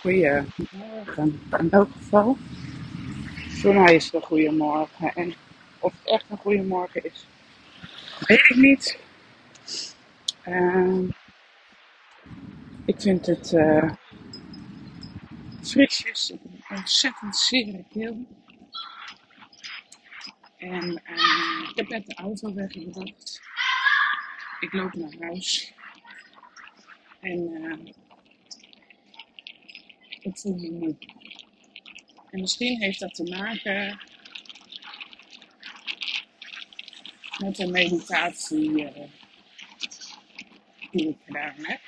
Goedemorgen. In elk geval, voor mij is het een goede morgen. En of het echt een goede morgen is, weet ik niet. Ehm, ik vind het eh frisjes, ontzettend zere keel. En eh, ik heb net de auto weggebracht. Ik loop naar huis. En eh, ik voel me moe. En misschien heeft dat te maken met de meditatie eh, die ik gedaan heb.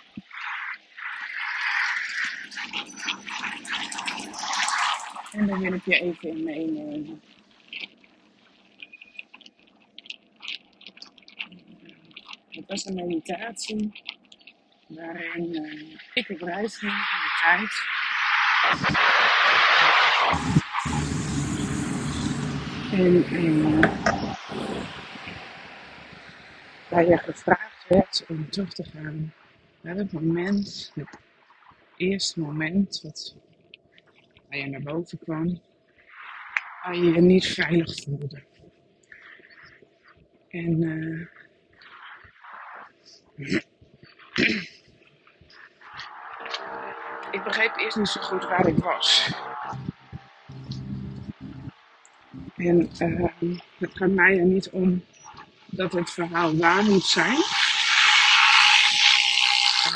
En daar wil ik je even in meenemen. Het was een meditatie waarin eh, ik op reis ging in de tijd. En eh, waar je gevraagd werd om terug te gaan naar het moment, het eerste moment wat, waar je naar boven kwam, waar je je niet veilig voelde. En ik begreep eerst niet zo goed waar ik was. En eh, het gaat mij er niet om dat het verhaal waar moet zijn.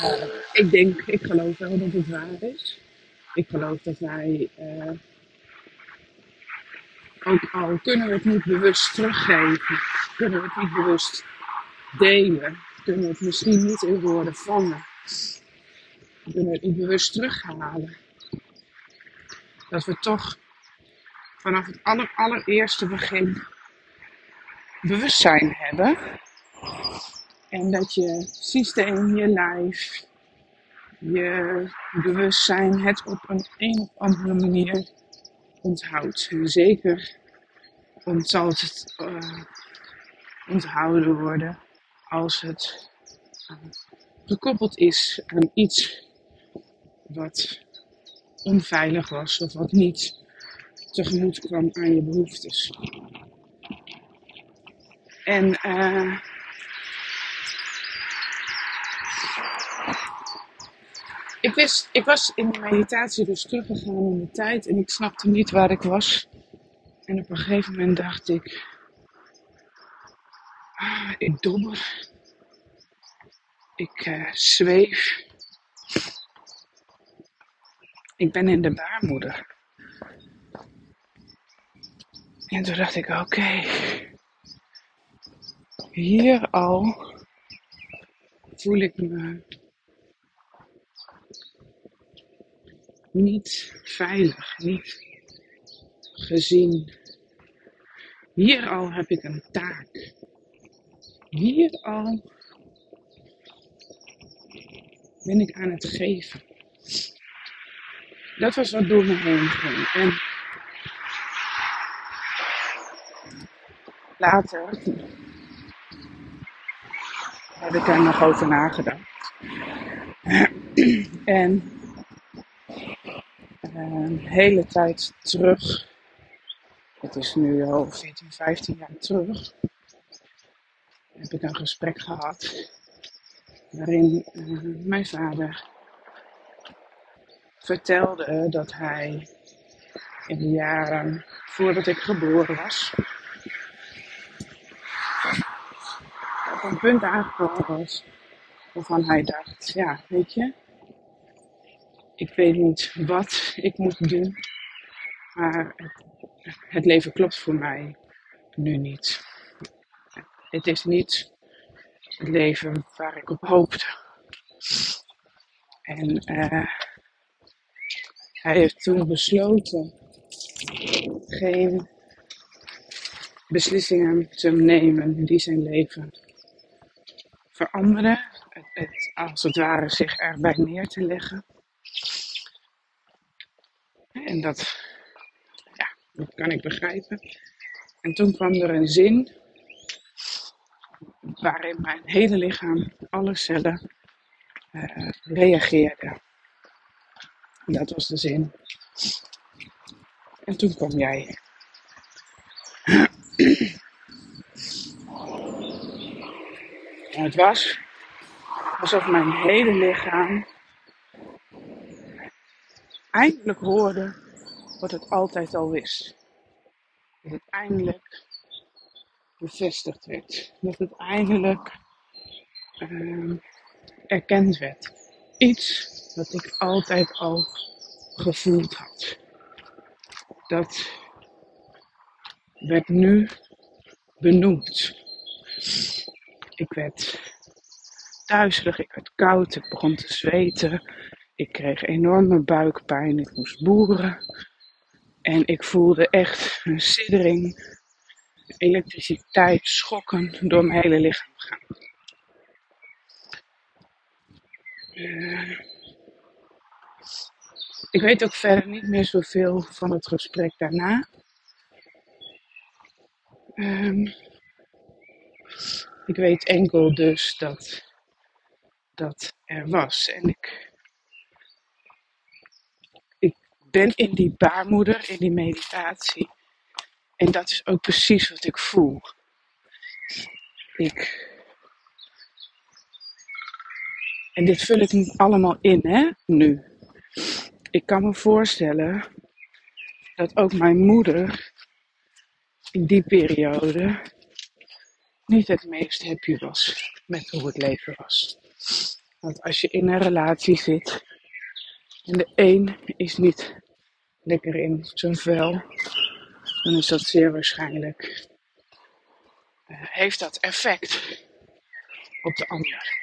Eh, ik denk, ik geloof wel dat het waar is. Ik geloof dat wij, eh, ook al kunnen we het niet bewust teruggeven, kunnen we het niet bewust delen, kunnen we het misschien niet in woorden vangen, kunnen het niet bewust terughalen, dat we toch vanaf het aller, allereerste begin bewustzijn hebben en dat je systeem, je lijf, je bewustzijn het op een of andere manier onthoudt. Zeker zal het eh, onthouden worden als het eh, gekoppeld is aan iets wat onveilig was of wat niet tegemoet kwam aan je behoeftes. En eh, ik, wist, ik was in de meditatie dus teruggegaan in de tijd en ik snapte niet waar ik was. En op een gegeven moment dacht ik, ah, ik dobber, ik eh, zweef, ik ben in de baarmoeder. En toen dacht ik, oké, hier al voel ik me niet veilig, niet gezien. Hier al heb ik een taak. Hier al ben ik aan het geven. Dat was wat door me heen ging. En later heb ik er nog over nagedacht. En een hele tijd terug, het is nu al 14, 15 jaar terug, heb ik een gesprek gehad waarin eh, mijn vader vertelde dat hij in de jaren voordat ik geboren was, op een punt aangekomen was waarvan hij dacht, ja, weet je, ik weet niet wat ik moet doen, maar het, het leven klopt voor mij nu niet. Het is niet het leven waar ik op hoopte. En eh, hij heeft toen besloten geen beslissingen te nemen die zijn leven veranderen. Het, als het ware zich erbij neer te leggen. En dat, ja, kan ik begrijpen. En toen kwam er een zin waarin mijn hele lichaam, alle cellen, eh, reageerden. Dat was de zin. En toen kwam jij. En het was alsof mijn hele lichaam eindelijk hoorde wat het altijd al wist. Dat het eindelijk bevestigd werd. Dat het eindelijk uh, erkend werd. Iets wat ik altijd al gevoeld had. Dat werd nu benoemd. Ik werd duizelig, ik werd koud, ik begon te zweten. Ik kreeg enorme buikpijn, ik moest boeren. En ik voelde echt een siddering, elektriciteit schokken door mijn hele lichaam gaan. Uh, ik weet ook verder niet meer zoveel van het gesprek daarna. Um, ik weet enkel dus dat dat er was. En ik, ik ben in die baarmoeder, in die meditatie. En dat is ook precies wat ik voel. Ik. En dit vul ik allemaal in, hè, nu. Ik kan me voorstellen dat ook mijn moeder in die periode niet het meest happy was met hoe het leven was. Want als je in een relatie zit en de een is niet lekker in zijn vel, dan is dat zeer waarschijnlijk, uh, heeft dat effect op de ander.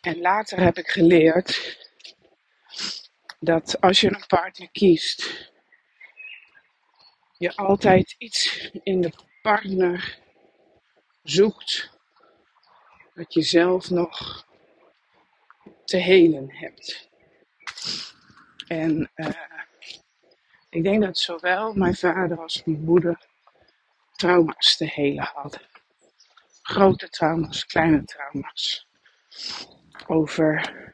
En later heb ik geleerd dat als je een partner kiest, je altijd iets in de partner zoekt wat je zelf nog te helen hebt. En uh, ik denk dat zowel mijn vader als mijn moeder trauma's te helen hadden. Grote trauma's, kleine trauma's. Over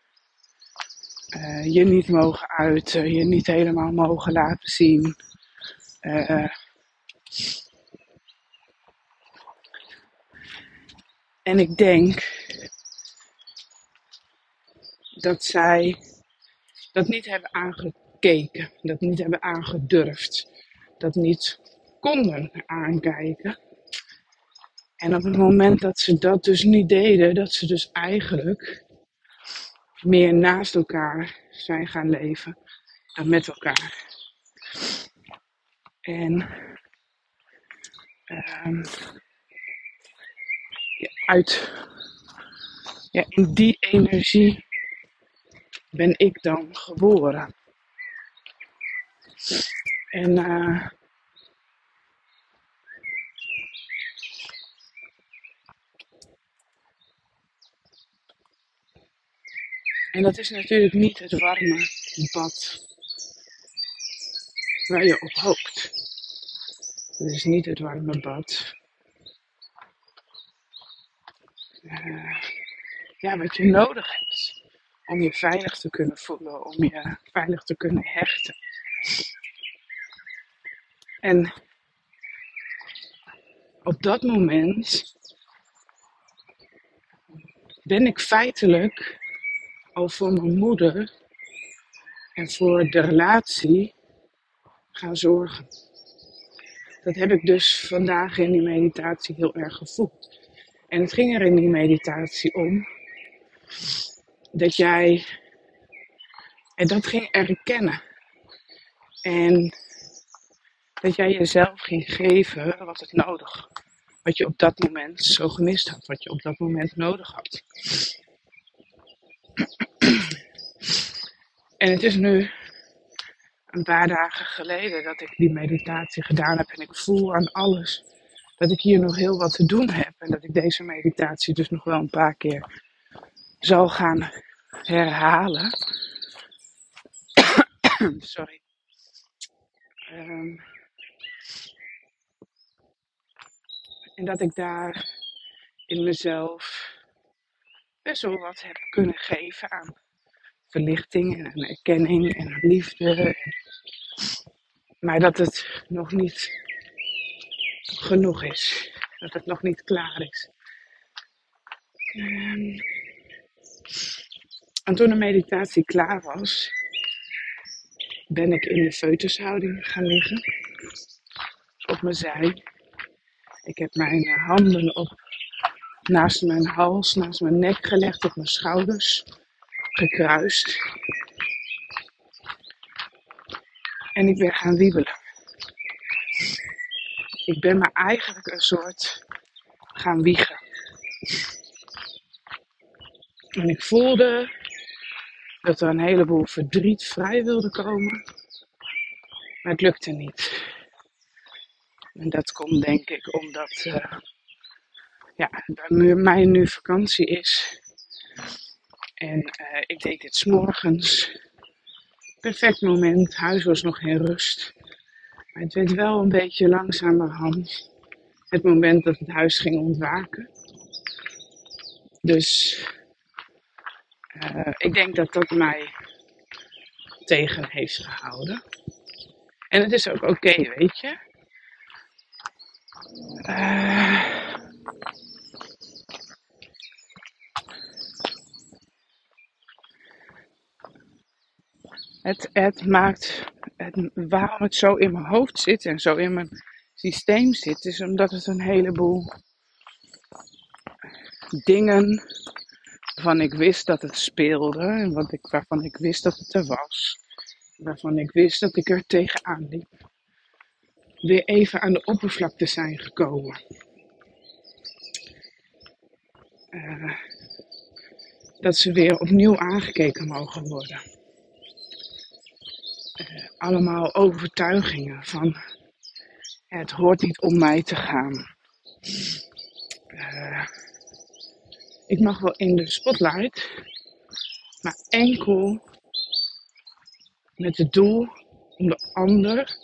uh, je niet mogen uiten, je niet helemaal mogen laten zien. Uh, En ik denk dat zij dat niet hebben aangekeken, dat niet hebben aangedurfd, dat niet konden aankijken. En op het moment dat ze dat dus niet deden, dat ze dus eigenlijk meer naast elkaar zijn gaan leven dan met elkaar. En um, uit ja, in die energie ben ik dan geboren. En uh, En dat is natuurlijk niet het warme bad waar je op hoopt. Dat is niet het warme bad uh, ja, wat je nodig hebt om je veilig te kunnen voelen, om je veilig te kunnen hechten. En op dat moment ben ik feitelijk al voor mijn moeder en voor de relatie gaan zorgen. Dat heb ik dus vandaag in die meditatie heel erg gevoeld. En het ging er in die meditatie om dat jij en dat ging erkennen. En dat jij jezelf ging geven wat het nodig. Wat je op dat moment zo gemist had. Wat je op dat moment nodig had. En het is nu een paar dagen geleden dat ik die meditatie gedaan heb. En ik voel aan alles dat ik hier nog heel wat te doen heb. En dat ik deze meditatie dus nog wel een paar keer zal gaan herhalen. Sorry. Um, en dat ik daar in mezelf best wel wat heb kunnen geven aan verlichting en aan erkenning en liefde. Maar dat het nog niet genoeg is. Dat het nog niet klaar is. Ehm, en toen de meditatie klaar was, ben ik in de feutushouding gaan liggen. Op mijn zij. Ik heb mijn handen op, naast mijn hals, naast mijn nek gelegd, op mijn schouders, gekruist. En ik ben gaan wiebelen. Ik ben me eigenlijk een soort gaan wiegen. En ik voelde dat er een heleboel verdriet vrij wilde komen. Maar het lukte niet. En dat komt denk ik omdat uh, ja, mij nu vakantie is. En uh, ik deed dit s'morgens. Perfect moment. Huis was nog in rust. Maar het werd wel een beetje langzamerhand. Het moment dat het huis ging ontwaken. Dus uh, ik denk dat dat mij tegen heeft gehouden. En het is ook oké, weet je. Uh, het, het maakt, het, waarom het zo in mijn hoofd zit en zo in mijn systeem zit, is omdat het een heleboel dingen waarvan ik wist dat het speelde en wat ik, waarvan ik wist dat het er was, waarvan ik wist dat ik er tegenaan liep, weer even aan de oppervlakte zijn gekomen. Uh, dat ze weer opnieuw aangekeken mogen worden. Uh, allemaal overtuigingen van het hoort niet om mij te gaan. Uh, ik mag wel in de spotlight, maar enkel met het doel om de ander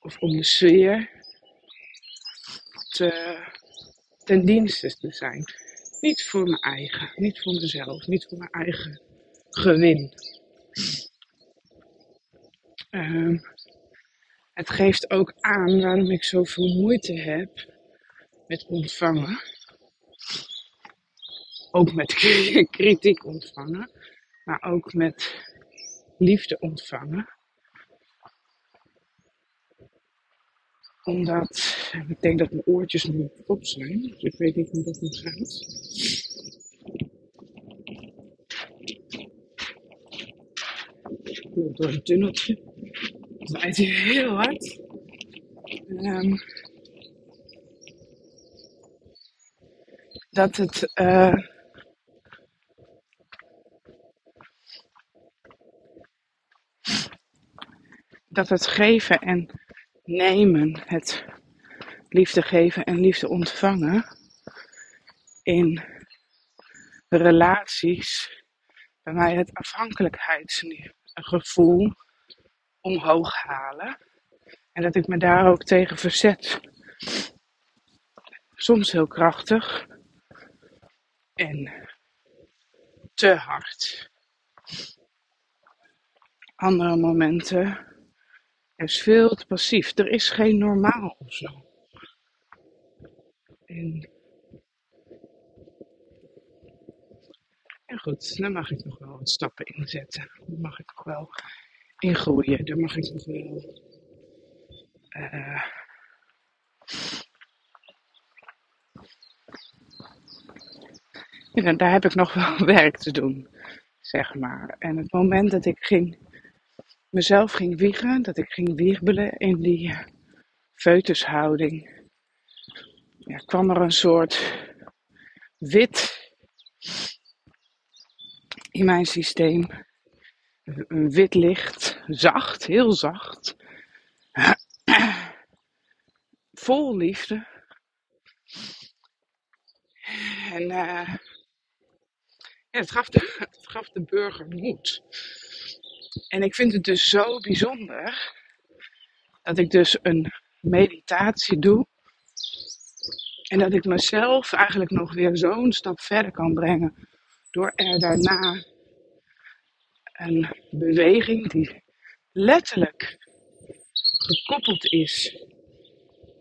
of om de sfeer te, ten dienste te zijn. Niet voor mijn eigen, niet voor mezelf, niet voor mijn eigen gewin. Um, het geeft ook aan waarom ik zoveel moeite heb met ontvangen ook met kritiek ontvangen, maar ook met liefde ontvangen. Omdat, ik denk dat mijn oortjes nu op zijn, dus ik weet niet hoe dat nu gaat. Door een tunneltje. Het heel hard. Um, dat het uh, dat het geven en nemen, het liefde geven en liefde ontvangen in relaties bij mij het afhankelijkheidsgevoel omhoog halen. En dat ik me daar ook tegen verzet. Soms heel krachtig en te hard. Andere momenten is veel te passief. Er is geen normaal of zo. En, goed, daar mag ik nog wel wat stappen inzetten. Daar mag ik nog wel ingroeien. Daar mag ik nog wel. Ja, daar heb ik nog wel werk te doen, zeg maar. En het moment dat ik ging mezelf ging wiegen, dat ik ging wiebelen in die feutushouding, ja, kwam er een soort wit in mijn systeem. Een wit licht, zacht, heel zacht. Vol liefde. En uh, ja, het, het gaf de burger moed. En ik vind het dus zo bijzonder dat ik dus een meditatie doe. En dat ik mezelf eigenlijk nog weer zo'n stap verder kan brengen. Door er daarna een beweging die letterlijk gekoppeld is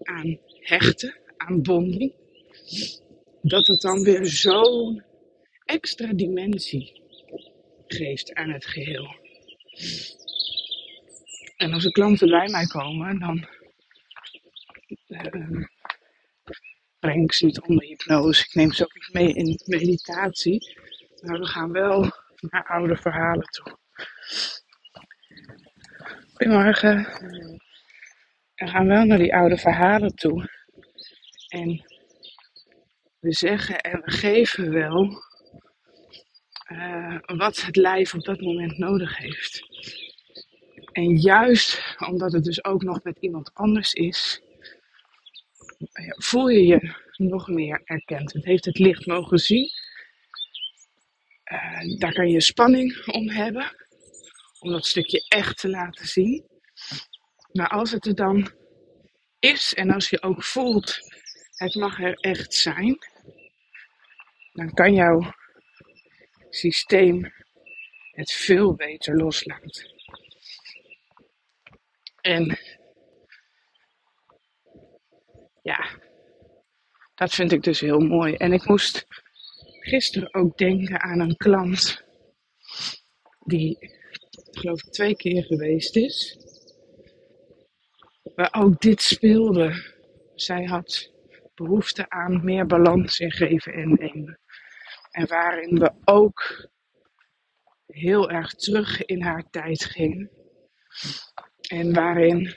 aan hechten, aan bonding, dat het dan weer zo'n extra dimensie geeft aan het geheel. En als er klanten bij mij komen, dan uh, breng ik ze niet onder hypnose. Ik neem ze ook niet mee in meditatie. Maar we gaan wel naar oude verhalen toe. Goedemorgen. We gaan wel naar die oude verhalen toe. En we zeggen en we geven wel uh, wat het lijf op dat moment nodig heeft. En juist omdat het dus ook nog met iemand anders is, voel je je nog meer erkend. Het heeft het licht mogen zien. Uh, daar kan je spanning om hebben, om dat stukje echt te laten zien. Maar als het er dan is en als je ook voelt, het mag er echt zijn, dan kan jouw systeem het veel beter loslaten. En ja, dat vind ik dus heel mooi. En ik moest gisteren ook denken aan een klant die, geloof ik, twee keer geweest is. Waar ook dit speelde. Zij had behoefte aan meer balans in geven en nemen. En waarin we ook heel erg terug in haar tijd gingen. En waarin,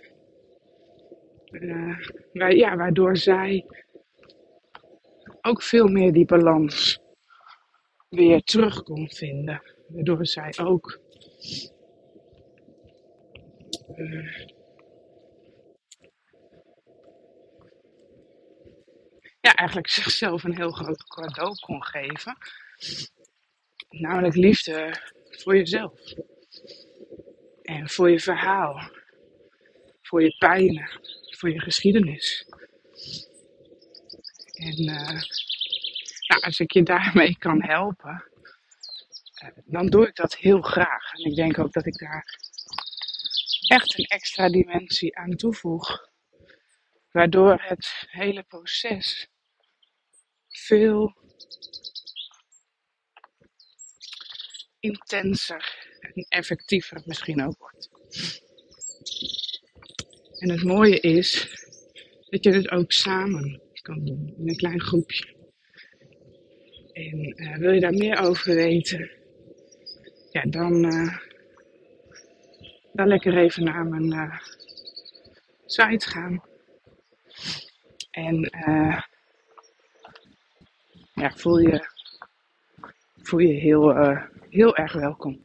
uh, ja, waardoor zij ook veel meer die balans weer terug kon vinden. Waardoor zij ook uh, ja, eigenlijk zichzelf een heel groot cadeau kon geven. Namelijk liefde voor jezelf. En voor je verhaal. Voor je pijnen. Voor je geschiedenis. En uh, nou, als ik je daarmee kan helpen, uh, dan doe ik dat heel graag. En ik denk ook dat ik daar echt een extra dimensie aan toevoeg. Waardoor het hele proces veel intenser en effectiever misschien ook wordt. En het mooie is dat je het ook samen kan doen in een klein groepje. En uh, wil je daar meer over weten, ja, dan, uh, dan lekker even naar mijn uh, site gaan. En ja, voel je, voel je heel, heel erg welkom.